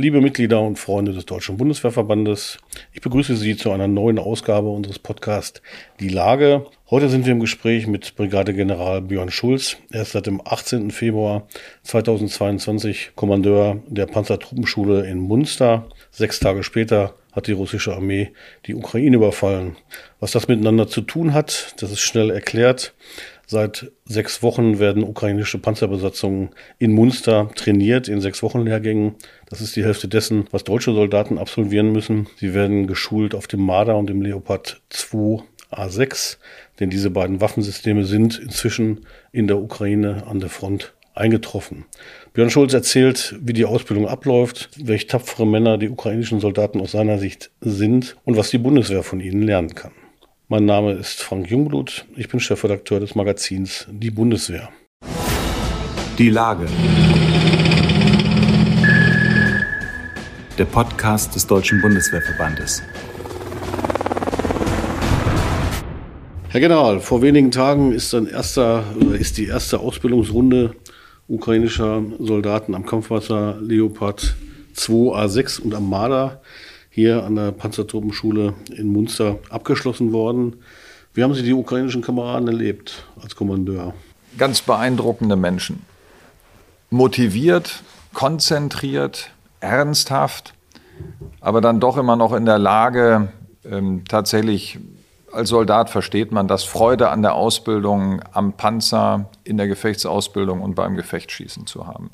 Liebe Mitglieder und Freunde des Deutschen Bundeswehrverbandes, ich begrüße Sie zu einer neuen Ausgabe unseres Podcasts Die Lage. Heute sind wir im Gespräch mit Brigadegeneral Björn Schulz. Er ist seit dem 18. Februar 2022 Kommandeur der Panzertruppenschule in Munster. Sechs Tage später hat die russische Armee die Ukraine überfallen. Was das miteinander zu tun hat, das ist schnell erklärt. Seit sechs Wochen werden ukrainische Panzerbesatzungen in Munster trainiert, in sechs Wochen Lehrgängen. Das ist die Hälfte dessen, was deutsche Soldaten absolvieren müssen. Sie werden geschult auf dem Marder und dem Leopard 2 A6, denn diese beiden Waffensysteme sind inzwischen in der Ukraine an der Front eingetroffen. Björn Schulz erzählt, wie die Ausbildung abläuft, welche tapfere Männer die ukrainischen Soldaten aus seiner Sicht sind und was die Bundeswehr von ihnen lernen kann. Mein Name ist Frank Jungblut. Ich bin Chefredakteur des Magazins Die Bundeswehr. Die Lage. Der Podcast des Deutschen Bundeswehrverbandes. Herr General, vor wenigen Tagen ist, erster, ist die erste Ausbildungsrunde ukrainischer Soldaten am Kampfwasser Leopard 2 A6 und am Marder hier an der Panzertruppenschule in Munster abgeschlossen worden. Wie haben Sie die ukrainischen Kameraden erlebt als Kommandeur? Ganz beeindruckende Menschen. Motiviert, konzentriert, ernsthaft, aber dann doch immer noch in der Lage, ähm, tatsächlich als Soldat versteht man das, Freude an der Ausbildung, am Panzer, in der Gefechtsausbildung und beim Gefechtsschießen zu haben.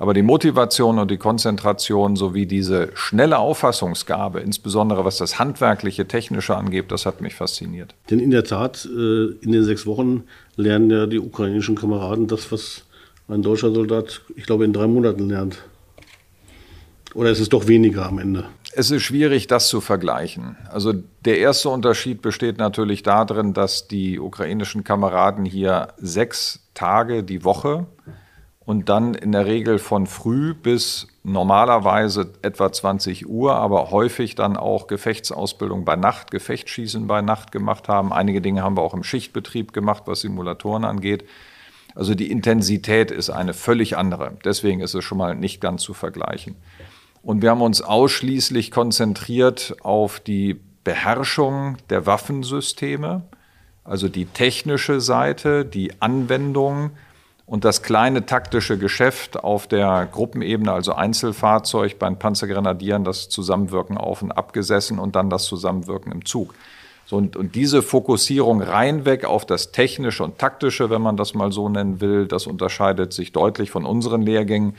Aber die Motivation und die Konzentration sowie diese schnelle Auffassungsgabe, insbesondere was das handwerkliche, technische angeht, das hat mich fasziniert. Denn in der Tat, äh, in den sechs Wochen lernen ja die ukrainischen Kameraden das, was ein deutscher Soldat, ich glaube, in drei Monaten lernt. Oder ist es doch weniger am Ende? Es ist schwierig, das zu vergleichen. Also der erste Unterschied besteht natürlich darin, dass die ukrainischen Kameraden hier sechs Tage die Woche und dann in der Regel von früh bis normalerweise etwa 20 Uhr, aber häufig dann auch Gefechtsausbildung bei Nacht, Gefechtsschießen bei Nacht gemacht haben. Einige Dinge haben wir auch im Schichtbetrieb gemacht, was Simulatoren angeht. Also die Intensität ist eine völlig andere. Deswegen ist es schon mal nicht ganz zu vergleichen. Und wir haben uns ausschließlich konzentriert auf die Beherrschung der Waffensysteme, also die technische Seite, die Anwendung, und das kleine taktische Geschäft auf der Gruppenebene, also Einzelfahrzeug bei den Panzergrenadieren, das Zusammenwirken auf und abgesessen und dann das Zusammenwirken im Zug. So, und, und diese Fokussierung reinweg auf das Technische und Taktische, wenn man das mal so nennen will, das unterscheidet sich deutlich von unseren Lehrgängen,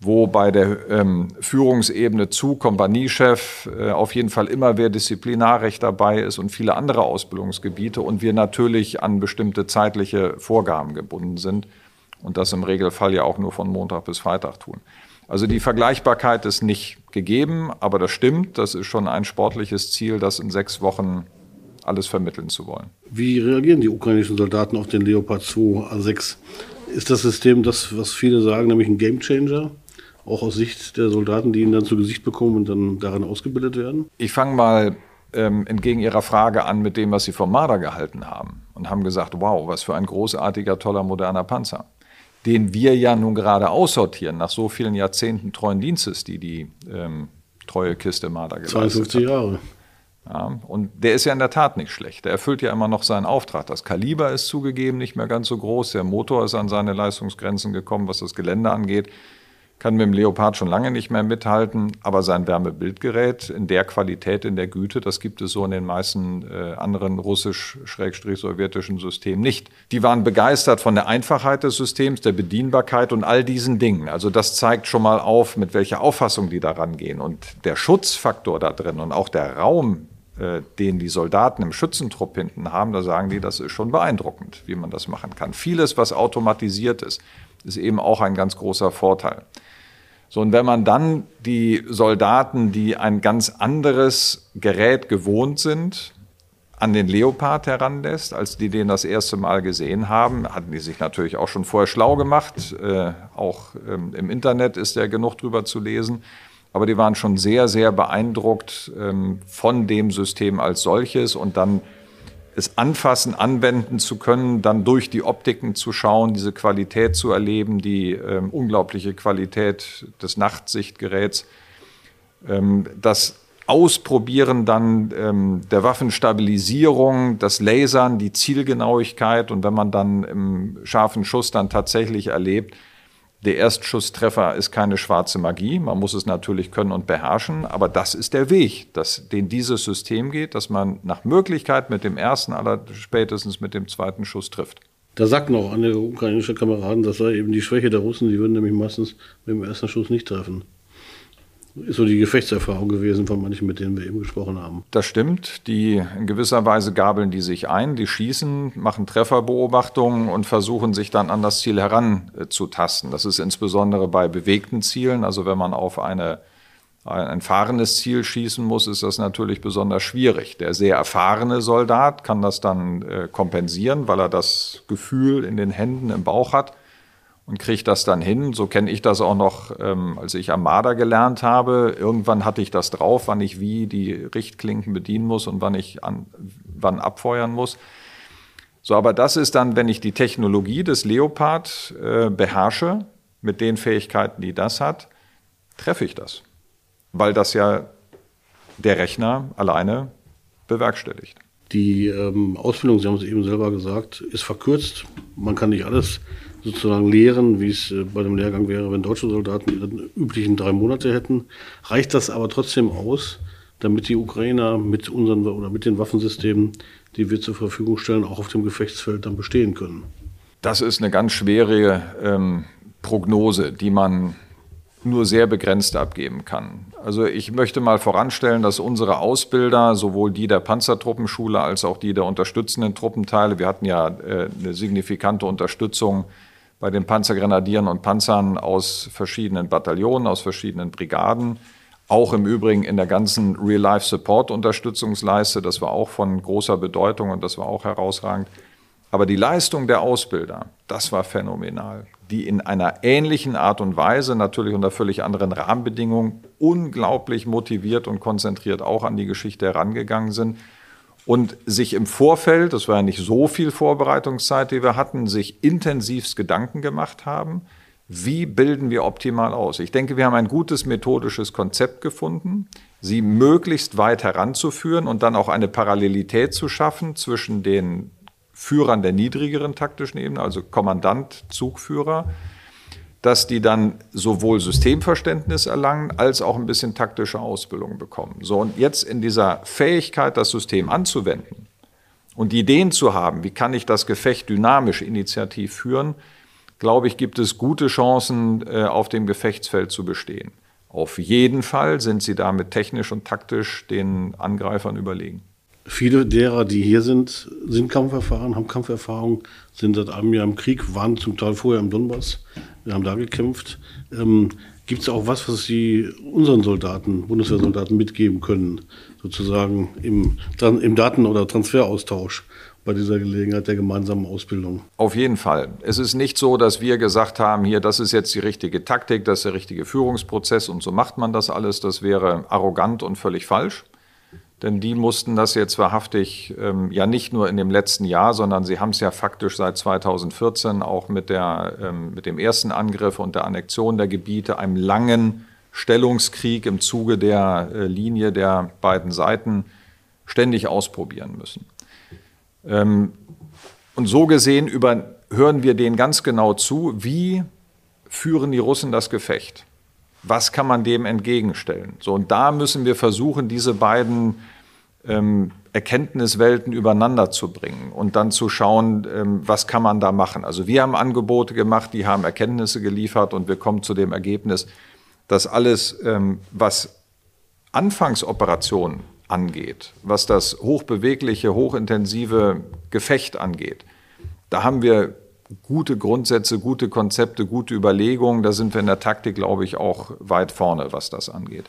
wo bei der ähm, Führungsebene zu Kompaniechef äh, auf jeden Fall immer wer Disziplinarrecht dabei ist und viele andere Ausbildungsgebiete und wir natürlich an bestimmte zeitliche Vorgaben gebunden sind und das im Regelfall ja auch nur von Montag bis Freitag tun. Also die Vergleichbarkeit ist nicht gegeben, aber das stimmt. Das ist schon ein sportliches Ziel, das in sechs Wochen alles vermitteln zu wollen. Wie reagieren die ukrainischen Soldaten auf den Leopard 2 A6? Ist das System das, was viele sagen, nämlich ein Gamechanger? Auch aus Sicht der Soldaten, die ihn dann zu Gesicht bekommen und dann darin ausgebildet werden? Ich fange mal ähm, entgegen Ihrer Frage an mit dem, was Sie vom Marder gehalten haben und haben gesagt, wow, was für ein großartiger, toller, moderner Panzer den wir ja nun gerade aussortieren, nach so vielen Jahrzehnten treuen Dienstes, die die ähm, treue Kiste Marder geleistet 52 Jahre. Ja, und der ist ja in der Tat nicht schlecht. Der erfüllt ja immer noch seinen Auftrag. Das Kaliber ist zugegeben nicht mehr ganz so groß. Der Motor ist an seine Leistungsgrenzen gekommen, was das Gelände angeht kann mit dem Leopard schon lange nicht mehr mithalten, aber sein Wärmebildgerät in der Qualität, in der Güte, das gibt es so in den meisten äh, anderen russisch-sowjetischen Systemen nicht. Die waren begeistert von der Einfachheit des Systems, der Bedienbarkeit und all diesen Dingen. Also das zeigt schon mal auf, mit welcher Auffassung die daran gehen. Und der Schutzfaktor da drin und auch der Raum, äh, den die Soldaten im Schützentrupp hinten haben, da sagen die, das ist schon beeindruckend, wie man das machen kann. Vieles, was automatisiert ist, ist eben auch ein ganz großer Vorteil. So, und wenn man dann die Soldaten, die ein ganz anderes Gerät gewohnt sind, an den Leopard heranlässt, als die den das erste Mal gesehen haben, hatten die sich natürlich auch schon vorher schlau gemacht. Äh, auch ähm, im Internet ist ja genug drüber zu lesen. Aber die waren schon sehr, sehr beeindruckt ähm, von dem System als solches und dann es anfassen, anwenden zu können, dann durch die Optiken zu schauen, diese Qualität zu erleben, die ähm, unglaubliche Qualität des Nachtsichtgeräts, ähm, das Ausprobieren dann ähm, der Waffenstabilisierung, das Lasern, die Zielgenauigkeit und wenn man dann im scharfen Schuss dann tatsächlich erlebt, der Erstschusstreffer ist keine schwarze Magie. Man muss es natürlich können und beherrschen. Aber das ist der Weg, dass, den dieses System geht, dass man nach Möglichkeit mit dem ersten, aller spätestens mit dem zweiten Schuss trifft. Da sagten auch andere ukrainische Kameraden, das sei eben die Schwäche der Russen, die würden nämlich meistens mit dem ersten Schuss nicht treffen ist so die Gefechtserfahrung gewesen von manchen, mit denen wir eben gesprochen haben. Das stimmt. Die in gewisser Weise gabeln die sich ein, die schießen, machen Trefferbeobachtungen und versuchen sich dann an das Ziel heranzutasten. Das ist insbesondere bei bewegten Zielen, also wenn man auf eine ein fahrendes Ziel schießen muss, ist das natürlich besonders schwierig. Der sehr erfahrene Soldat kann das dann äh, kompensieren, weil er das Gefühl in den Händen, im Bauch hat und kriege das dann hin. So kenne ich das auch noch, ähm, als ich Armada gelernt habe. Irgendwann hatte ich das drauf, wann ich wie die Richtklinken bedienen muss und wann ich an, wann abfeuern muss. So, aber das ist dann, wenn ich die Technologie des Leopard äh, beherrsche, mit den Fähigkeiten, die das hat, treffe ich das. Weil das ja der Rechner alleine bewerkstelligt. Die ähm, Ausbildung, Sie haben es eben selber gesagt, ist verkürzt. Man kann nicht alles sozusagen lehren, wie es äh, bei dem Lehrgang wäre, wenn deutsche Soldaten die üblichen drei Monate hätten. Reicht das aber trotzdem aus, damit die Ukrainer mit unseren oder mit den Waffensystemen, die wir zur Verfügung stellen, auch auf dem Gefechtsfeld dann bestehen können? Das ist eine ganz schwere ähm, Prognose, die man nur sehr begrenzt abgeben kann. Also ich möchte mal voranstellen, dass unsere Ausbilder, sowohl die der Panzertruppenschule als auch die der unterstützenden Truppenteile, wir hatten ja äh, eine signifikante Unterstützung bei den Panzergrenadieren und Panzern aus verschiedenen Bataillonen, aus verschiedenen Brigaden. Auch im Übrigen in der ganzen Real-Life-Support-Unterstützungsleiste. Das war auch von großer Bedeutung und das war auch herausragend. Aber die Leistung der Ausbilder, das war phänomenal. Die in einer ähnlichen Art und Weise, natürlich unter völlig anderen Rahmenbedingungen, unglaublich motiviert und konzentriert auch an die Geschichte herangegangen sind und sich im Vorfeld, das war ja nicht so viel Vorbereitungszeit, die wir hatten, sich intensivst Gedanken gemacht haben, wie bilden wir optimal aus. Ich denke, wir haben ein gutes methodisches Konzept gefunden, sie möglichst weit heranzuführen und dann auch eine Parallelität zu schaffen zwischen den Führern der niedrigeren taktischen Ebene, also Kommandant, Zugführer, dass die dann sowohl Systemverständnis erlangen als auch ein bisschen taktische Ausbildung bekommen. So, und jetzt in dieser Fähigkeit, das System anzuwenden und Ideen zu haben, wie kann ich das Gefecht dynamisch initiativ führen, glaube ich, gibt es gute Chancen, äh, auf dem Gefechtsfeld zu bestehen. Auf jeden Fall sind sie damit technisch und taktisch den Angreifern überlegen. Viele derer, die hier sind, sind Kampferfahren, haben Kampferfahrung, sind seit einem Jahr im Krieg, waren zum Teil vorher im Donbass, wir haben da gekämpft. Ähm, Gibt es auch was, was Sie unseren Soldaten, Bundeswehrsoldaten mitgeben können, sozusagen im, im Daten- oder Transferaustausch? bei dieser Gelegenheit der gemeinsamen Ausbildung. Auf jeden Fall. Es ist nicht so, dass wir gesagt haben, hier, das ist jetzt die richtige Taktik, das ist der richtige Führungsprozess und so macht man das alles. Das wäre arrogant und völlig falsch. Denn die mussten das jetzt wahrhaftig ähm, ja nicht nur in dem letzten Jahr, sondern sie haben es ja faktisch seit 2014 auch mit, der, ähm, mit dem ersten Angriff und der Annexion der Gebiete, einem langen Stellungskrieg im Zuge der äh, Linie der beiden Seiten ständig ausprobieren müssen. Ähm, und so gesehen über, hören wir denen ganz genau zu, wie führen die Russen das Gefecht was kann man dem entgegenstellen? So, und da müssen wir versuchen, diese beiden ähm, Erkenntniswelten übereinander zu bringen und dann zu schauen, ähm, was kann man da machen. Also wir haben Angebote gemacht, die haben Erkenntnisse geliefert und wir kommen zu dem Ergebnis, dass alles, ähm, was Anfangsoperationen angeht, was das hochbewegliche, hochintensive Gefecht angeht, da haben wir gute Grundsätze, gute Konzepte, gute Überlegungen. Da sind wir in der Taktik, glaube ich, auch weit vorne, was das angeht.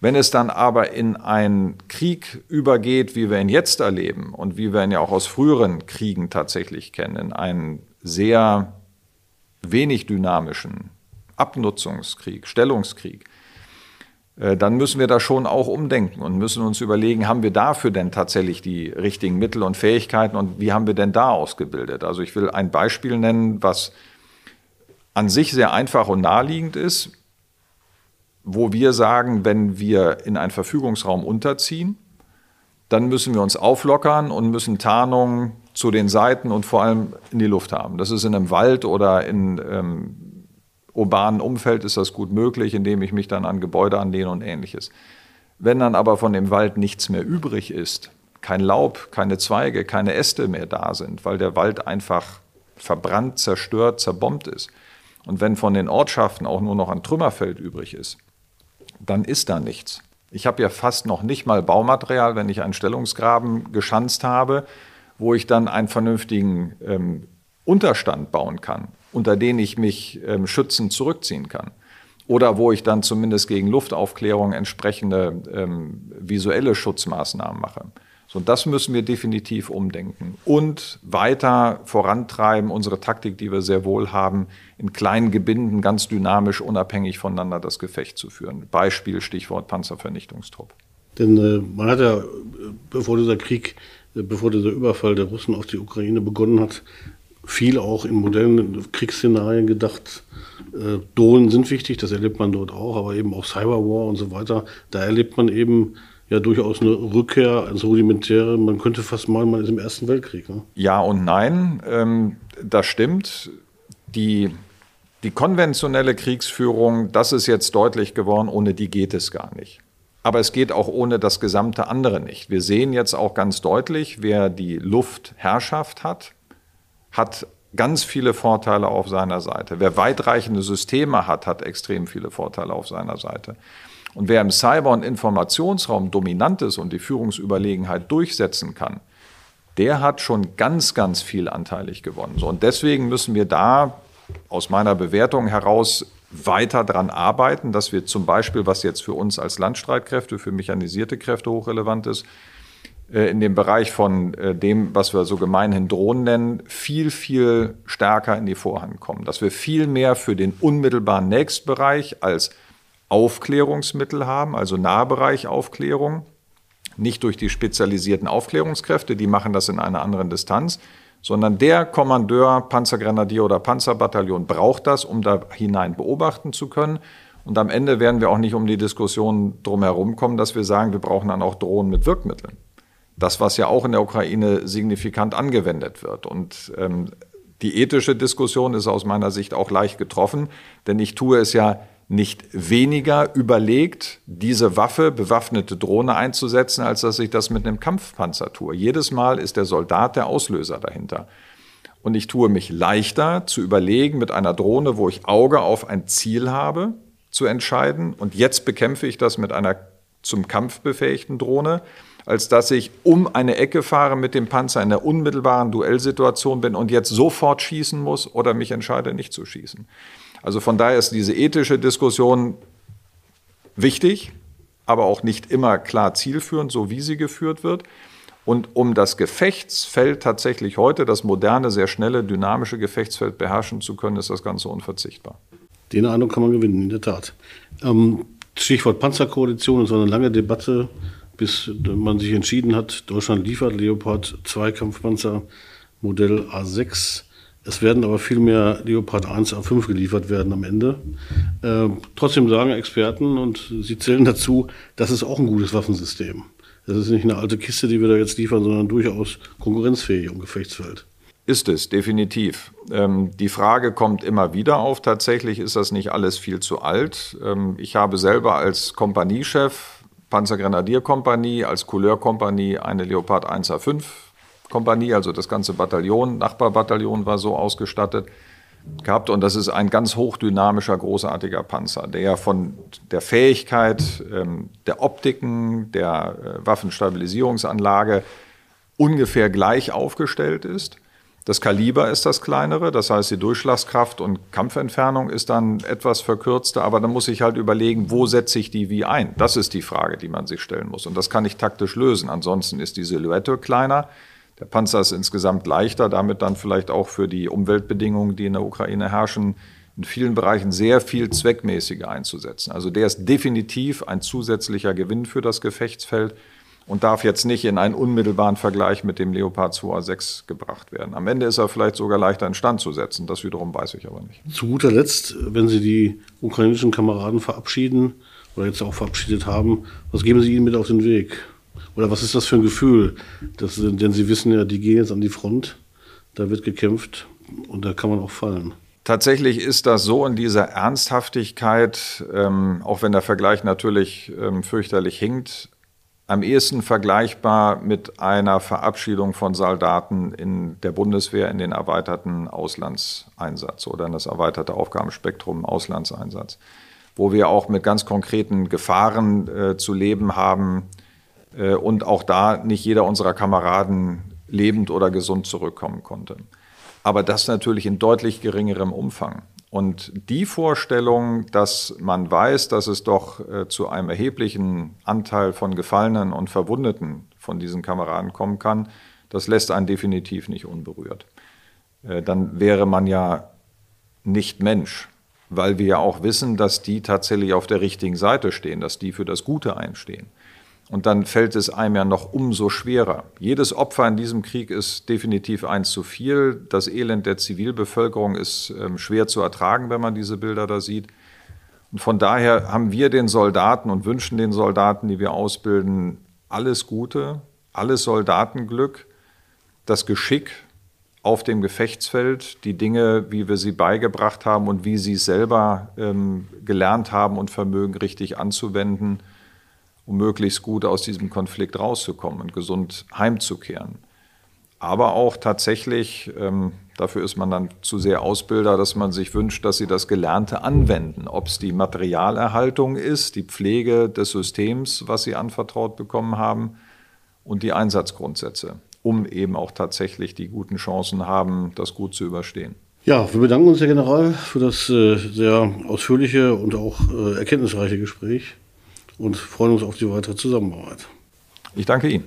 Wenn es dann aber in einen Krieg übergeht, wie wir ihn jetzt erleben und wie wir ihn ja auch aus früheren Kriegen tatsächlich kennen, in einen sehr wenig dynamischen Abnutzungskrieg, Stellungskrieg, dann müssen wir da schon auch umdenken und müssen uns überlegen, haben wir dafür denn tatsächlich die richtigen Mittel und Fähigkeiten und wie haben wir denn da ausgebildet? Also ich will ein Beispiel nennen, was an sich sehr einfach und naheliegend ist, wo wir sagen, wenn wir in einen Verfügungsraum unterziehen, dann müssen wir uns auflockern und müssen Tarnung zu den Seiten und vor allem in die Luft haben. Das ist in einem Wald oder in ähm, urbanen Umfeld ist das gut möglich, indem ich mich dann an Gebäude anlehne und ähnliches. Wenn dann aber von dem Wald nichts mehr übrig ist, kein Laub, keine Zweige, keine Äste mehr da sind, weil der Wald einfach verbrannt, zerstört, zerbombt ist. Und wenn von den Ortschaften auch nur noch ein Trümmerfeld übrig ist, dann ist da nichts. Ich habe ja fast noch nicht mal Baumaterial, wenn ich einen Stellungsgraben geschanzt habe, wo ich dann einen vernünftigen ähm, Unterstand bauen kann, unter den ich mich ähm, schützend zurückziehen kann. Oder wo ich dann zumindest gegen Luftaufklärung entsprechende ähm, visuelle Schutzmaßnahmen mache. So, das müssen wir definitiv umdenken und weiter vorantreiben, unsere Taktik, die wir sehr wohl haben, in kleinen Gebinden ganz dynamisch, unabhängig voneinander das Gefecht zu führen. Beispiel, Stichwort Panzervernichtungstrupp. Denn äh, man hat ja, bevor dieser Krieg, äh, bevor dieser Überfall der Russen auf die Ukraine begonnen hat, viel auch in modernen Kriegsszenarien gedacht. Äh, Drohnen sind wichtig, das erlebt man dort auch, aber eben auch Cyberwar und so weiter. Da erlebt man eben ja durchaus eine Rückkehr ans Rudimentäre. Man könnte fast meinen, man ist im Ersten Weltkrieg. Ne? Ja und nein, ähm, das stimmt. Die, die konventionelle Kriegsführung, das ist jetzt deutlich geworden, ohne die geht es gar nicht. Aber es geht auch ohne das gesamte andere nicht. Wir sehen jetzt auch ganz deutlich, wer die Luftherrschaft hat, hat ganz viele Vorteile auf seiner Seite. Wer weitreichende Systeme hat, hat extrem viele Vorteile auf seiner Seite. Und wer im Cyber- und Informationsraum dominant ist und die Führungsüberlegenheit durchsetzen kann, der hat schon ganz, ganz viel anteilig gewonnen. So, und deswegen müssen wir da aus meiner Bewertung heraus weiter daran arbeiten, dass wir zum Beispiel, was jetzt für uns als Landstreitkräfte, für mechanisierte Kräfte hochrelevant ist, in dem Bereich von äh, dem, was wir so gemeinhin Drohnen nennen, viel, viel stärker in die Vorhand kommen. Dass wir viel mehr für den unmittelbaren Nächstbereich als Aufklärungsmittel haben, also Nahbereichaufklärung, nicht durch die spezialisierten Aufklärungskräfte, die machen das in einer anderen Distanz, sondern der Kommandeur, Panzergrenadier oder Panzerbataillon braucht das, um da hinein beobachten zu können. Und am Ende werden wir auch nicht um die Diskussion drumherum kommen, dass wir sagen, wir brauchen dann auch Drohnen mit Wirkmitteln. Das, was ja auch in der Ukraine signifikant angewendet wird. Und ähm, die ethische Diskussion ist aus meiner Sicht auch leicht getroffen, denn ich tue es ja nicht weniger überlegt, diese Waffe, bewaffnete Drohne einzusetzen, als dass ich das mit einem Kampfpanzer tue. Jedes Mal ist der Soldat der Auslöser dahinter. Und ich tue mich leichter zu überlegen, mit einer Drohne, wo ich Auge auf ein Ziel habe, zu entscheiden. Und jetzt bekämpfe ich das mit einer zum Kampf befähigten Drohne, als dass ich um eine Ecke fahre mit dem Panzer in der unmittelbaren Duellsituation bin und jetzt sofort schießen muss oder mich entscheide, nicht zu schießen. Also von daher ist diese ethische Diskussion wichtig, aber auch nicht immer klar zielführend, so wie sie geführt wird. Und um das Gefechtsfeld tatsächlich heute, das moderne, sehr schnelle, dynamische Gefechtsfeld beherrschen zu können, ist das Ganze unverzichtbar. Den Eindruck kann man gewinnen, in der Tat. Ähm, Stichwort Panzerkoalition ist eine lange Debatte, bis man sich entschieden hat, Deutschland liefert Leopard 2 Kampfpanzer Modell A6 es werden aber viel mehr Leopard 1 A5 geliefert werden am Ende. Äh, trotzdem sagen Experten, und sie zählen dazu, das ist auch ein gutes Waffensystem. Das ist nicht eine alte Kiste, die wir da jetzt liefern, sondern durchaus konkurrenzfähig im Gefechtsfeld. Ist es, definitiv. Ähm, die Frage kommt immer wieder auf, tatsächlich ist das nicht alles viel zu alt. Ähm, ich habe selber als Kompaniechef, Panzergrenadierkompanie, als Couleurkompanie eine Leopard 1 A5 Kompanie, also das ganze Bataillon, Nachbarbataillon war so ausgestattet gehabt. Und das ist ein ganz hochdynamischer, großartiger Panzer, der von der Fähigkeit ähm, der Optiken, der äh, Waffenstabilisierungsanlage ungefähr gleich aufgestellt ist. Das Kaliber ist das kleinere, das heißt die Durchschlagskraft und Kampfentfernung ist dann etwas verkürzter, aber dann muss ich halt überlegen, wo setze ich die wie ein? Das ist die Frage, die man sich stellen muss. Und das kann ich taktisch lösen. Ansonsten ist die Silhouette kleiner, der Panzer ist insgesamt leichter, damit dann vielleicht auch für die Umweltbedingungen, die in der Ukraine herrschen, in vielen Bereichen sehr viel zweckmäßiger einzusetzen. Also der ist definitiv ein zusätzlicher Gewinn für das Gefechtsfeld und darf jetzt nicht in einen unmittelbaren Vergleich mit dem Leopard 2A6 gebracht werden. Am Ende ist er vielleicht sogar leichter in Stand zu setzen. Das wiederum weiß ich aber nicht. Zu guter Letzt, wenn Sie die ukrainischen Kameraden verabschieden oder jetzt auch verabschiedet haben, was geben Sie ihnen mit auf den Weg? Oder was ist das für ein Gefühl? Das, denn Sie wissen ja, die gehen jetzt an die Front, da wird gekämpft und da kann man auch fallen. Tatsächlich ist das so in dieser Ernsthaftigkeit, ähm, auch wenn der Vergleich natürlich ähm, fürchterlich hinkt, am ehesten vergleichbar mit einer Verabschiedung von Soldaten in der Bundeswehr in den erweiterten Auslandseinsatz oder in das erweiterte Aufgabenspektrum Auslandseinsatz, wo wir auch mit ganz konkreten Gefahren äh, zu leben haben äh, und auch da nicht jeder unserer Kameraden lebend oder gesund zurückkommen konnte. Aber das natürlich in deutlich geringerem Umfang. Und die Vorstellung, dass man weiß, dass es doch äh, zu einem erheblichen Anteil von Gefallenen und Verwundeten von diesen Kameraden kommen kann, das lässt einen definitiv nicht unberührt. Äh, dann wäre man ja nicht Mensch, weil wir ja auch wissen, dass die tatsächlich auf der richtigen Seite stehen, dass die für das Gute einstehen. Und dann fällt es einem ja noch umso schwerer. Jedes Opfer in diesem Krieg ist definitiv eins zu viel. Das Elend der Zivilbevölkerung ist ähm, schwer zu ertragen, wenn man diese Bilder da sieht. Und von daher haben wir den Soldaten und wünschen den Soldaten, die wir ausbilden, alles Gute, alles Soldatenglück, das Geschick auf dem Gefechtsfeld, die Dinge, wie wir sie beigebracht haben und wie sie selber ähm, gelernt haben und vermögen, richtig anzuwenden um möglichst gut aus diesem Konflikt rauszukommen und gesund heimzukehren. Aber auch tatsächlich, ähm, dafür ist man dann zu sehr Ausbilder, dass man sich wünscht, dass sie das Gelernte anwenden. Ob es die Materialerhaltung ist, die Pflege des Systems, was sie anvertraut bekommen haben, und die Einsatzgrundsätze, um eben auch tatsächlich die guten Chancen haben, das gut zu überstehen. Ja, wir bedanken uns, Herr General, für das äh, sehr ausführliche und auch äh, erkenntnisreiche Gespräch und freuen uns auf die weitere Zusammenarbeit. Ich danke Ihnen.